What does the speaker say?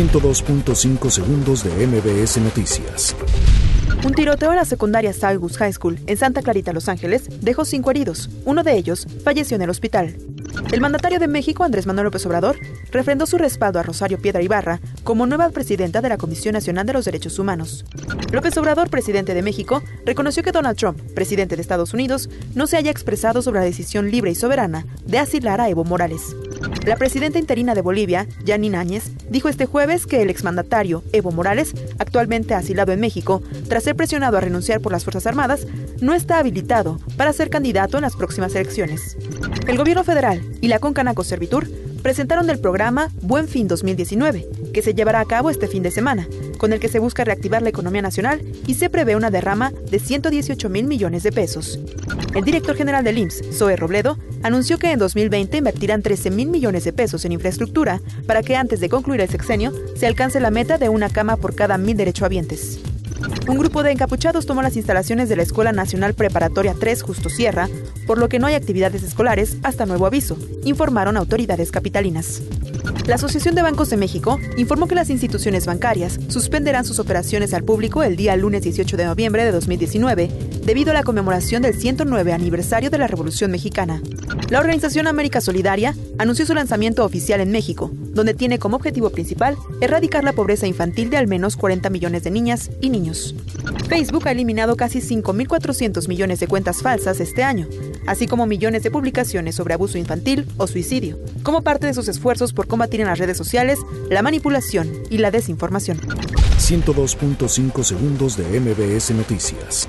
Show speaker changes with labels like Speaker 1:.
Speaker 1: 102.5 segundos de MBS Noticias.
Speaker 2: Un tiroteo en la secundaria Saugus High School en Santa Clarita, Los Ángeles, dejó cinco heridos. Uno de ellos falleció en el hospital. El mandatario de México, Andrés Manuel López Obrador, refrendó su respaldo a Rosario Piedra Ibarra como nueva presidenta de la Comisión Nacional de los Derechos Humanos. López Obrador, presidente de México, reconoció que Donald Trump, presidente de Estados Unidos, no se haya expresado sobre la decisión libre y soberana de asilar a Evo Morales. La presidenta interina de Bolivia, Janine Áñez, dijo este jueves que el exmandatario Evo Morales, actualmente asilado en México, tras ser presionado a renunciar por las Fuerzas Armadas, no está habilitado para ser candidato en las próximas elecciones. El gobierno federal y la Concanaco Servitur presentaron el programa Buen Fin 2019, que se llevará a cabo este fin de semana, con el que se busca reactivar la economía nacional y se prevé una derrama de 118 mil millones de pesos. El director general del IMSS, Zoe Robledo, anunció que en 2020 invertirán 13 mil millones de pesos en infraestructura para que antes de concluir el sexenio se alcance la meta de una cama por cada mil derechohabientes. Un grupo de encapuchados tomó las instalaciones de la Escuela Nacional Preparatoria 3 Justo Sierra, por lo que no hay actividades escolares hasta nuevo aviso, informaron autoridades capitalinas. La Asociación de Bancos de México informó que las instituciones bancarias suspenderán sus operaciones al público el día lunes 18 de noviembre de 2019 debido a la conmemoración del 109 aniversario de la Revolución Mexicana. La organización América Solidaria anunció su lanzamiento oficial en México, donde tiene como objetivo principal erradicar la pobreza infantil de al menos 40 millones de niñas y niños. Facebook ha eliminado casi 5.400 millones de cuentas falsas este año, así como millones de publicaciones sobre abuso infantil o suicidio, como parte de sus esfuerzos por combatir en las redes sociales la manipulación y la desinformación.
Speaker 1: 102.5 segundos de MBS Noticias.